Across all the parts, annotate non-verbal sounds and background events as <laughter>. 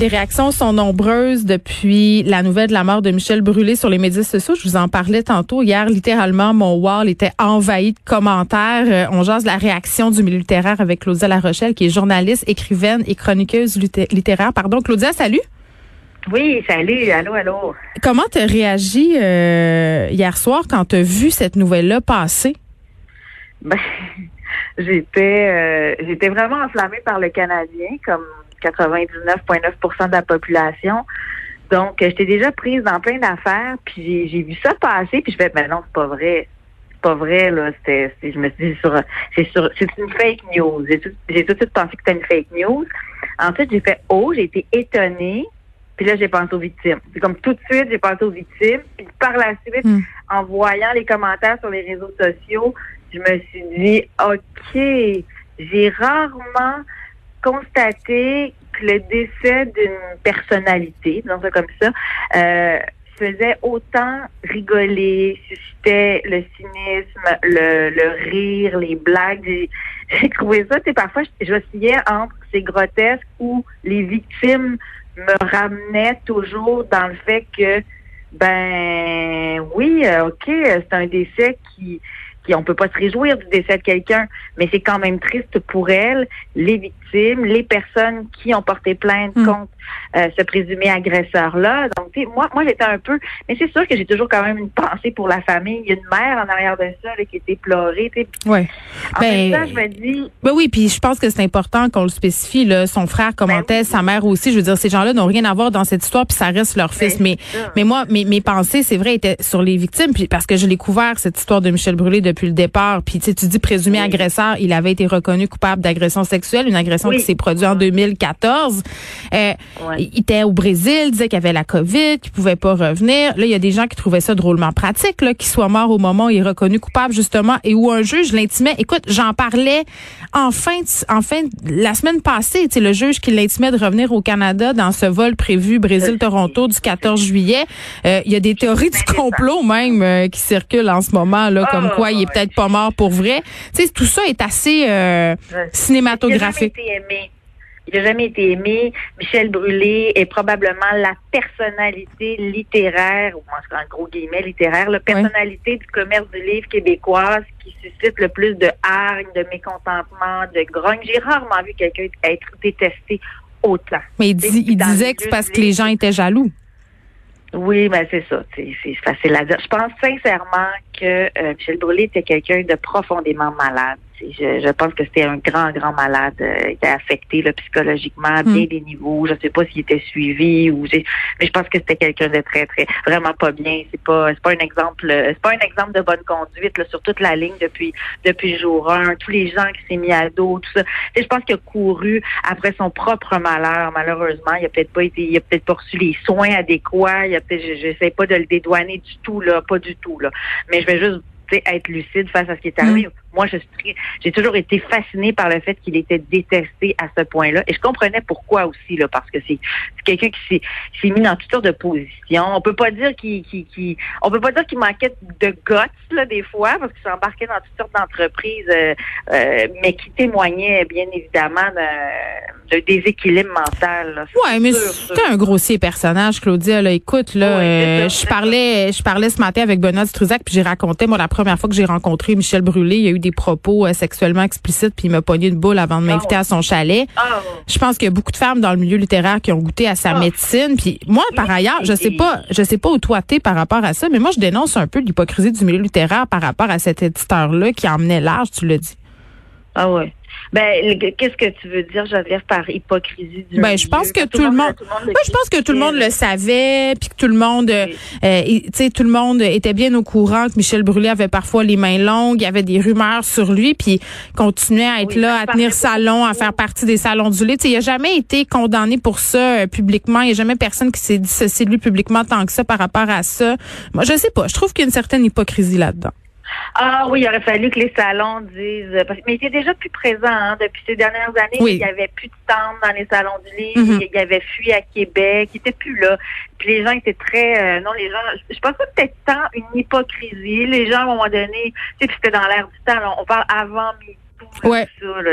Les réactions sont nombreuses depuis la nouvelle de la mort de Michel Brûlé sur les médias sociaux. Je vous en parlais tantôt. Hier, littéralement, mon wall était envahi de commentaires. Euh, on jase la réaction du milieu littéraire avec Claudia Larochelle, qui est journaliste, écrivaine et chroniqueuse littéraire. Pardon, Claudia, salut. Oui, salut, allô, allô. Comment tu as réagi euh, hier soir quand tu as vu cette nouvelle-là passer? Ben, <laughs> j'étais euh, j'étais vraiment enflammée par le Canadien, comme 99,9% de la population. Donc, j'étais déjà prise dans plein d'affaires, puis j'ai vu ça passer, puis je fais, mais non, c'est pas vrai. C'est pas vrai, là. C'était, je me suis dit, c'est sur, c'est une fake news. J'ai tout, tout de suite pensé que c'était une fake news. Ensuite, j'ai fait, oh, j'ai été étonnée. Puis là, j'ai pensé aux victimes. C'est comme tout de suite, j'ai pensé aux victimes. Puis par la suite, hmm. en voyant les commentaires sur les réseaux sociaux, je me suis dit, OK, j'ai rarement constaté que le décès d'une personnalité, disons ça comme ça, euh, faisait autant rigoler, suscitait le cynisme, le, rire, les blagues. J'ai <laughs> trouvé ça, tu parfois, j'oscillais entre ces grotesques où les victimes me ramenaient toujours dans le fait que, ben oui, euh, OK, c'est un décès qui on peut pas se réjouir du décès de quelqu'un, mais c'est quand même triste pour elle, les victimes, les personnes qui ont porté plainte hmm. contre euh, ce présumé agresseur-là. Donc, moi, moi j'étais un peu, mais c'est sûr que j'ai toujours quand même une pensée pour la famille. Il y a une mère en arrière de ça qui était pleurée. Ouais. En ben, même je me dis. Ben oui, puis je pense que c'est important qu'on le spécifie. Là, son frère commentait, ben sa mère aussi. Je veux dire, ces gens-là n'ont rien à voir dans cette histoire, puis ça reste leur fils. Ben, mais, mais moi, mes, mes pensées, c'est vrai, étaient sur les victimes, puis parce que je l'ai couvert cette histoire de Michel Brûlé depuis le départ. Puis tu dis présumé agresseur, il avait été reconnu coupable d'agression sexuelle, une agression qui s'est produite en 2014. Euh, Il était au Brésil, disait qu'il avait la COVID, qu'il pouvait pas revenir. Là, il y a des gens qui trouvaient ça drôlement pratique, qu'il soit mort au moment où il est reconnu coupable justement et où un juge l'intimait. Écoute, j'en parlais en fin, en fin la semaine passée. Tu le juge qui l'intimait de revenir au Canada dans ce vol prévu Brésil-Toronto du 14 juillet. Euh, il y a des théories du complot même euh, qui circulent en ce moment là, comme quoi il est peut-être pas mort pour vrai. Tu sais, tout ça est assez euh, cinématographique. Il n'a jamais été aimé. Michel Brûlé est probablement la personnalité littéraire, ou en gros guillemets littéraire, la personnalité du commerce du livre québécois qui suscite le plus de hargne, de mécontentement, de grogne. J'ai rarement vu quelqu'un être détesté autant. Mais il, disait que c'est parce que les gens étaient jaloux. Oui, mais c'est ça. C'est facile à dire. Je pense sincèrement que euh, Michel Brûlé était quelqu'un de profondément malade. Je, je, pense que c'était un grand, grand malade. Euh, il était affecté là, psychologiquement à bien hmm. des niveaux. Je ne sais pas s'il était suivi ou mais je pense que c'était quelqu'un de très, très vraiment pas bien. C'est pas c'est pas un exemple c'est pas un exemple de bonne conduite là, sur toute la ligne depuis depuis jour 1. Tous les gens qui s'est mis à dos, tout ça. Et je pense qu'il a couru après son propre malheur. Malheureusement, il a peut-être pas été, il a peut-être pas reçu les soins adéquats. Il a peut-être, j'essaie pas de le dédouaner du tout là, pas du tout là. Mais je vais juste être lucide face à ce qui est arrivé. Hmm moi, je suis, j'ai toujours été fascinée par le fait qu'il était détesté à ce point-là. Et je comprenais pourquoi aussi, là, parce que c'est, quelqu'un qui s'est, mis dans toutes sortes de positions. On peut pas dire qu'il, on peut pas dire qu'il manquait de guts, là, des fois, parce qu'il s'embarquait dans toutes sortes d'entreprises, euh, euh, mais qui témoignait, bien évidemment, de, déséquilibre mental, là. Ouais, mais c'était un grossier personnage, Claudia, là. Écoute, là, euh, je parlais, je parlais ce matin avec Benoît Struzac, puis j'ai raconté, moi, la première fois que j'ai rencontré Michel Brûlé, il y a eu des propos euh, sexuellement explicites puis il m'a pogné une boule avant de m'inviter à son chalet. Ah. Je pense qu'il y a beaucoup de femmes dans le milieu littéraire qui ont goûté à sa ah. médecine. Puis moi, par ailleurs, je sais pas, je sais pas où toi t'es par rapport à ça, mais moi je dénonce un peu l'hypocrisie du milieu littéraire par rapport à cet éditeur-là qui emmenait large, tu le dis. Ah ouais. Ben, qu'est-ce que tu veux dire, Geneviève, par hypocrisie du Ben, je pense que tout, le monde, je pense que tout le monde le savait, puis que tout le monde, euh, tu sais, tout le monde était bien au courant que Michel Brûlé avait parfois les mains longues, il y avait des rumeurs sur lui, puis continuait à être là, à tenir salon, à faire partie des salons du lait. Tu sais, il a jamais été condamné pour ça euh, publiquement. Il y a jamais personne qui s'est dissocié de lui publiquement tant que ça par rapport à ça. Moi, je sais pas. Je trouve qu'il y a une certaine hypocrisie là-dedans. Ah oui, il aurait fallu que les salons disent. mais il était déjà plus présent hein, depuis ces dernières années. Il y avait plus de tentes dans les salons du livre. Mm-hmm. Il y avait fui à Québec. Il était plus là. Puis les gens étaient très. Euh, non, les gens. Je pense que peut-être tant une hypocrisie. Les gens à un moment donné, tu sais, c'était dans l'air du temps. on parle avant Ouais. Ça, là,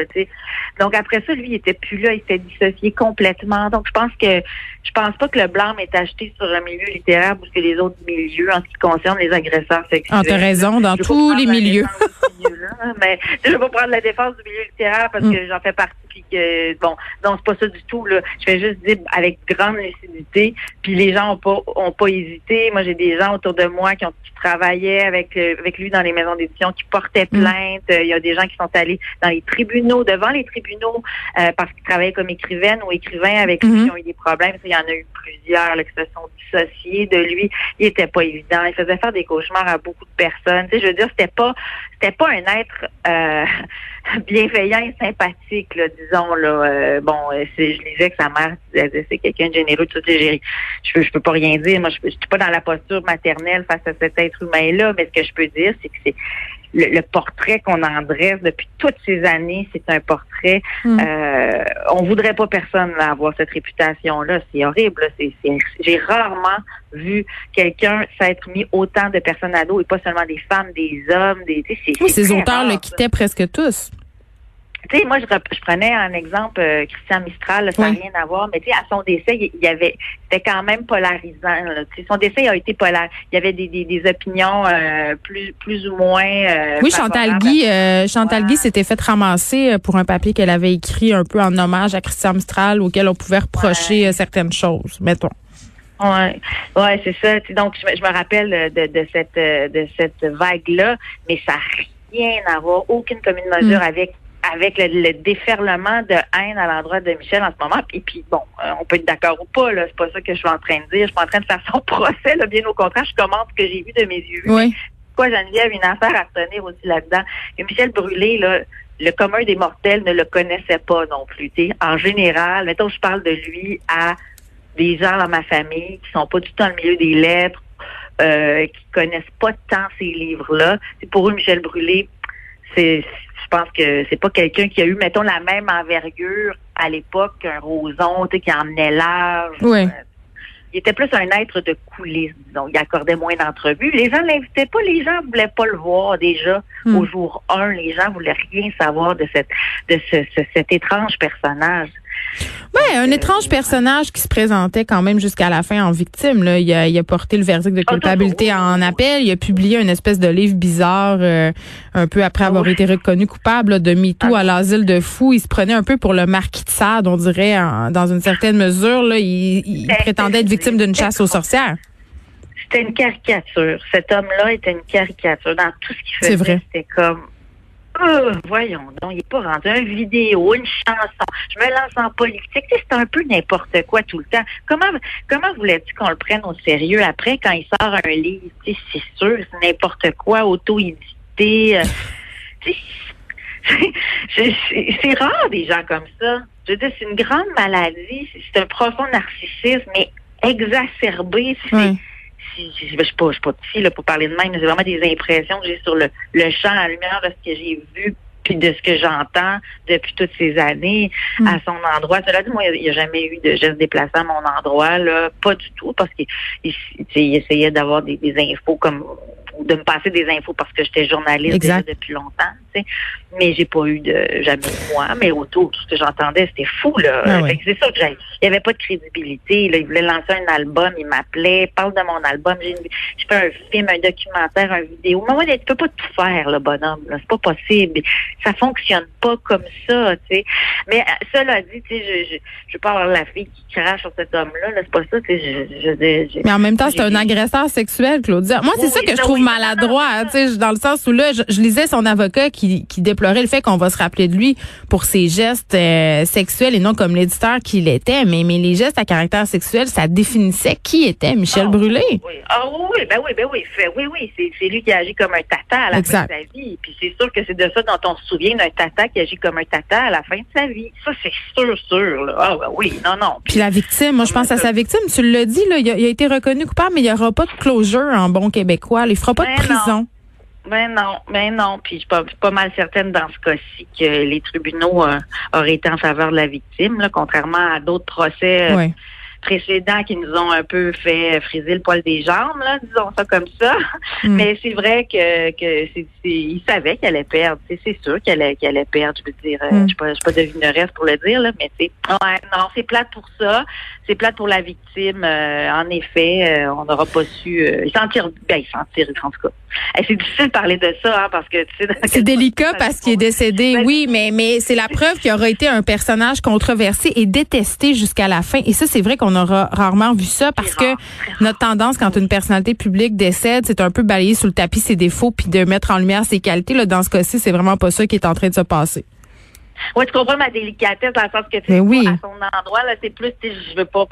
Donc après ça, lui, il était plus là, il s'était dissocié complètement. Donc je pense que je pense pas que le blâme est acheté sur un milieu littéraire ou que les autres milieux en ce qui concerne les agresseurs sexuels. Ah, t'as raison, dans tous les milieux. mais je vais pas prendre la défense du milieu littéraire parce mm. que j'en fais partie que bon, non, c'est pas ça du tout. Là. Je vais juste dire avec grande lucidité. Puis les gens ont pas ont pas hésité. Moi, j'ai des gens autour de moi qui ont qui travaillaient avec euh, avec lui dans les maisons d'édition, qui portaient mm. plainte. Il y a des gens qui sont allés dans les tribunaux, devant les tribunaux, euh, parce qu'ils travaillaient comme écrivaine ou écrivain avec lui, mm-hmm. qui ont eu des problèmes. Il y en a eu plusieurs là, qui se sont dissociés de lui. Il était pas évident. Il faisait faire des cauchemars à beaucoup de personnes. Tu sais, je veux dire, c'était pas c'était pas un être euh, <laughs> bienveillant et sympathique, là, disons. Là, euh, bon, euh, je disais que sa mère disait c'est quelqu'un de généreux, tout je, je, je peux pas rien dire. Moi, je, je suis pas dans la posture maternelle face à cet être humain-là, mais ce que je peux dire, c'est que c'est le, portrait qu'on en dresse depuis toutes ces années, c'est un portrait. Mm. Euh, on voudrait pas personne avoir cette réputation-là. C'est horrible. C'est, j'ai rarement vu quelqu'un s'être mis autant de personnes à dos et pas seulement des femmes, des hommes, des. oui, ces auteurs le quittaient presque tous tu sais, moi, je, prenais un exemple euh, Christian Mistral, ça n'a rien à voir, mais tu sais, à son décès, il y avait, c'était quand même polarisant. Là, son décès a été polarisant. Il y avait des, des, des opinions euh, plus, plus ou moins. Euh, oui, Chantal Guy, Chantal Guy s'était fait ramasser pour un papier qu'elle avait écrit un peu en hommage à Christian Mistral, auquel on pouvait reprocher certaines choses, mettons. Ouais, ouais, c'est ça. Donc, je, me rappelle de, de cette de cette vague là, mais ça n'a rien à voir, aucune commune mesure mm. avec avec le, déferlement de haine à l'endroit de Michel en ce moment. Et puis, bon, euh, on peut être d'accord ou pas, là, c'est pas ça que je suis en train de dire. Je suis pas en train de faire son <laughs> procès, là, bien au contraire, je commente ce que j'ai vu de mes yeux. Oui. Quoi, Geneviève, une affaire à tenir aussi là-dedans? Et Michel Brûlé, là, le commun des mortels ne le connaissait pas non plus. En général, mettons, je parle de lui à des gens dans ma famille qui sont pas du tout dans le milieu des lettres, euh, qui connaissent pas tant ces livres-là. Pour eux, Michel Brûlé, c'est je pense que c'est pas quelqu'un qui a eu, mettons, la même envergure à l'époque qu'un Roson, tu sais, qui emmenait large. Oui. Euh, il était plus un être de coulisses, disons. Il accordait moins d'entrevues. Les gens l'invitaient pas, les gens voulaient pas le voir déjà hmm. au jour 1. Les gens voulaient rien savoir de cette de ce, cet étrange personnage. Ouais, un étrange personnage qui se présentait quand même jusqu'à la fin en victime. Là. Il, a, il a porté le verdict de ah, culpabilité en appel. Il a publié une espèce de livre bizarre euh, un peu après avoir été reconnu coupable de MeToo ah. à l'asile de fous. Il se prenait un peu pour le marquis de Sade, on dirait, dans une certaine mesure. Là. Il, il ben, prétendait être victime d'une chasse aux sorcières. C'était une caricature. Cet homme-là était une caricature dans tout ce qu'il faisait. C'est vrai. C'était comme euh, voyons donc, il n'est pas rendu une vidéo, une chanson. Je me lance en politique. C'est un peu n'importe quoi tout le temps. Comment comment voulais-tu qu'on le prenne au sérieux après quand il sort un livre? C'est sûr, c'est n'importe quoi, auto-édité. Euh, <laughs> c'est rare des gens comme ça. Je veux dire, c'est une grande maladie. C'est un profond narcissisme, mais exacerbé. C'est je ne suis pas, je suis pas pour parler de même, mais c'est vraiment des impressions que j'ai sur le, le champ à la lumière de ce que j'ai vu puis de ce que j'entends depuis toutes ces années hmm. à son endroit. Cela dit, moi, il n'y a, jamais eu de geste déplaçant à mon endroit, là, pas du tout, parce qu'il il, essayait d'avoir des, des infos comme de me passer des infos parce que j'étais journaliste depuis longtemps, tu sais. Mais j'ai pas eu de jamais moi, mais autour tout ce que j'entendais, c'était fou là. Ah c'est ça que j'ai. Il y avait pas de crédibilité. Là. Il voulait lancer un album, il m'appelait, parle de mon album. J'ai je fais un film, un documentaire, un vidéo. Mais moi, tu peux pas tout faire, le bonhomme. C'est pas possible. Ça fonctionne pas comme ça, tu sais. Mais euh, cela dit, tu sais, je, je, je pas avoir la fille qui crache sur cet homme-là. -là, c'est pas ça, tu sais. Je, mais en même temps, c'est un agresseur sexuel, Claudia. Moi, c'est ça que je trouve maladroit, tu sais, dans le sens où là, je, lisais son avocat qui, qui déplorait le fait qu'on va se rappeler de lui pour ses gestes euh, sexuels et non comme l'éditeur qu'il était. Mais, mais les gestes à caractère sexuel, ça définissait qui était Michel ah, Brûlé. Oui. Ah oui, ben oui, ben oui, oui, oui, c'est lui qui agit comme un tata à la fin de sa vie. Puis c'est sûr que c'est de ça dont on se souvient d'un tata qui agit comme un tata à la fin de sa vie. Ça, c'est sûr, sûr. Là. Ah ben oui, non, non. Puis, la victime, moi je pense à sa victime. Tu l'as dit, là, il a, été reconnu coupable, mais il n'y aura pas de closure en bon québécois. Il fera pas de ben prison. Ben non, ben non. Puis je suis pas, pas mal certaine dans ce cas-ci que les tribunaux euh, auraient été en faveur de la victime, là, contrairement à d'autres procès. Euh, précédents qui nous ont un peu fait friser le poil des jambes, là, disons ça comme ça. Mm. Mais c'est vrai que, que c'est, il savait qu'elle allait perdre. C'est, sûr qu'elle allait, qu'elle allait perdre. Je veux dire, euh, mm. je suis pas, pas devineresse pour le dire, là, mais c'est ouais, non, c'est plate pour ça. C'est plate pour la victime. Euh, en effet, euh, on n'aura pas su. il s'en tire, ben, il s'en en tout cas. c'est difficile de parler de ça, hein, parce que tu sais. C'est délicat parce qu'il est décédé, ben, oui, mais mais c'est la preuve qu'il aura été un personnage controversé et détesté jusqu'à la fin. Et ça, c'est vrai qu'on aura rarement vu ça parce que notre tendance quand une personnalité publique décède, c'est un peu balayer sous le tapis ses défauts puis de mettre en lumière ses qualités. Là, dans ce cas-ci, c'est vraiment pas ça qui est en train de se passer. Oui, tu comprends ma délicatesse dans le sens que tu oui. à son endroit, là, c'est plus je veux pas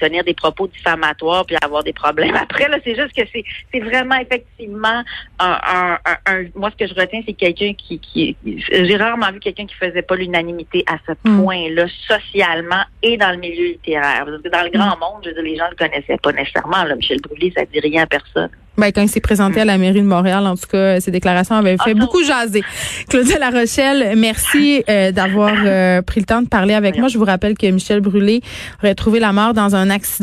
tenir des propos diffamatoires puis avoir des problèmes <laughs> après. Là, c'est juste que c'est c'est vraiment effectivement un, un, moi ce que je retiens, c'est quelqu'un qui, qui j'ai rarement vu quelqu'un qui faisait pas l'unanimité à ce hmm. point-là, socialement et dans le milieu littéraire. Dans le grand hmm. monde, je veux dire, les gens le connaissaient pas nécessairement. Là. Michel Brûlé, ça dit rien à personne. Ben, quand il s'est présenté à la mairie de Montréal, en tout cas, ses déclarations avaient fait beaucoup jaser. Claudia La Rochelle, merci euh, d'avoir euh, pris le temps de parler avec moi. Je vous rappelle que Michel Brûlé aurait trouvé la mort dans un accident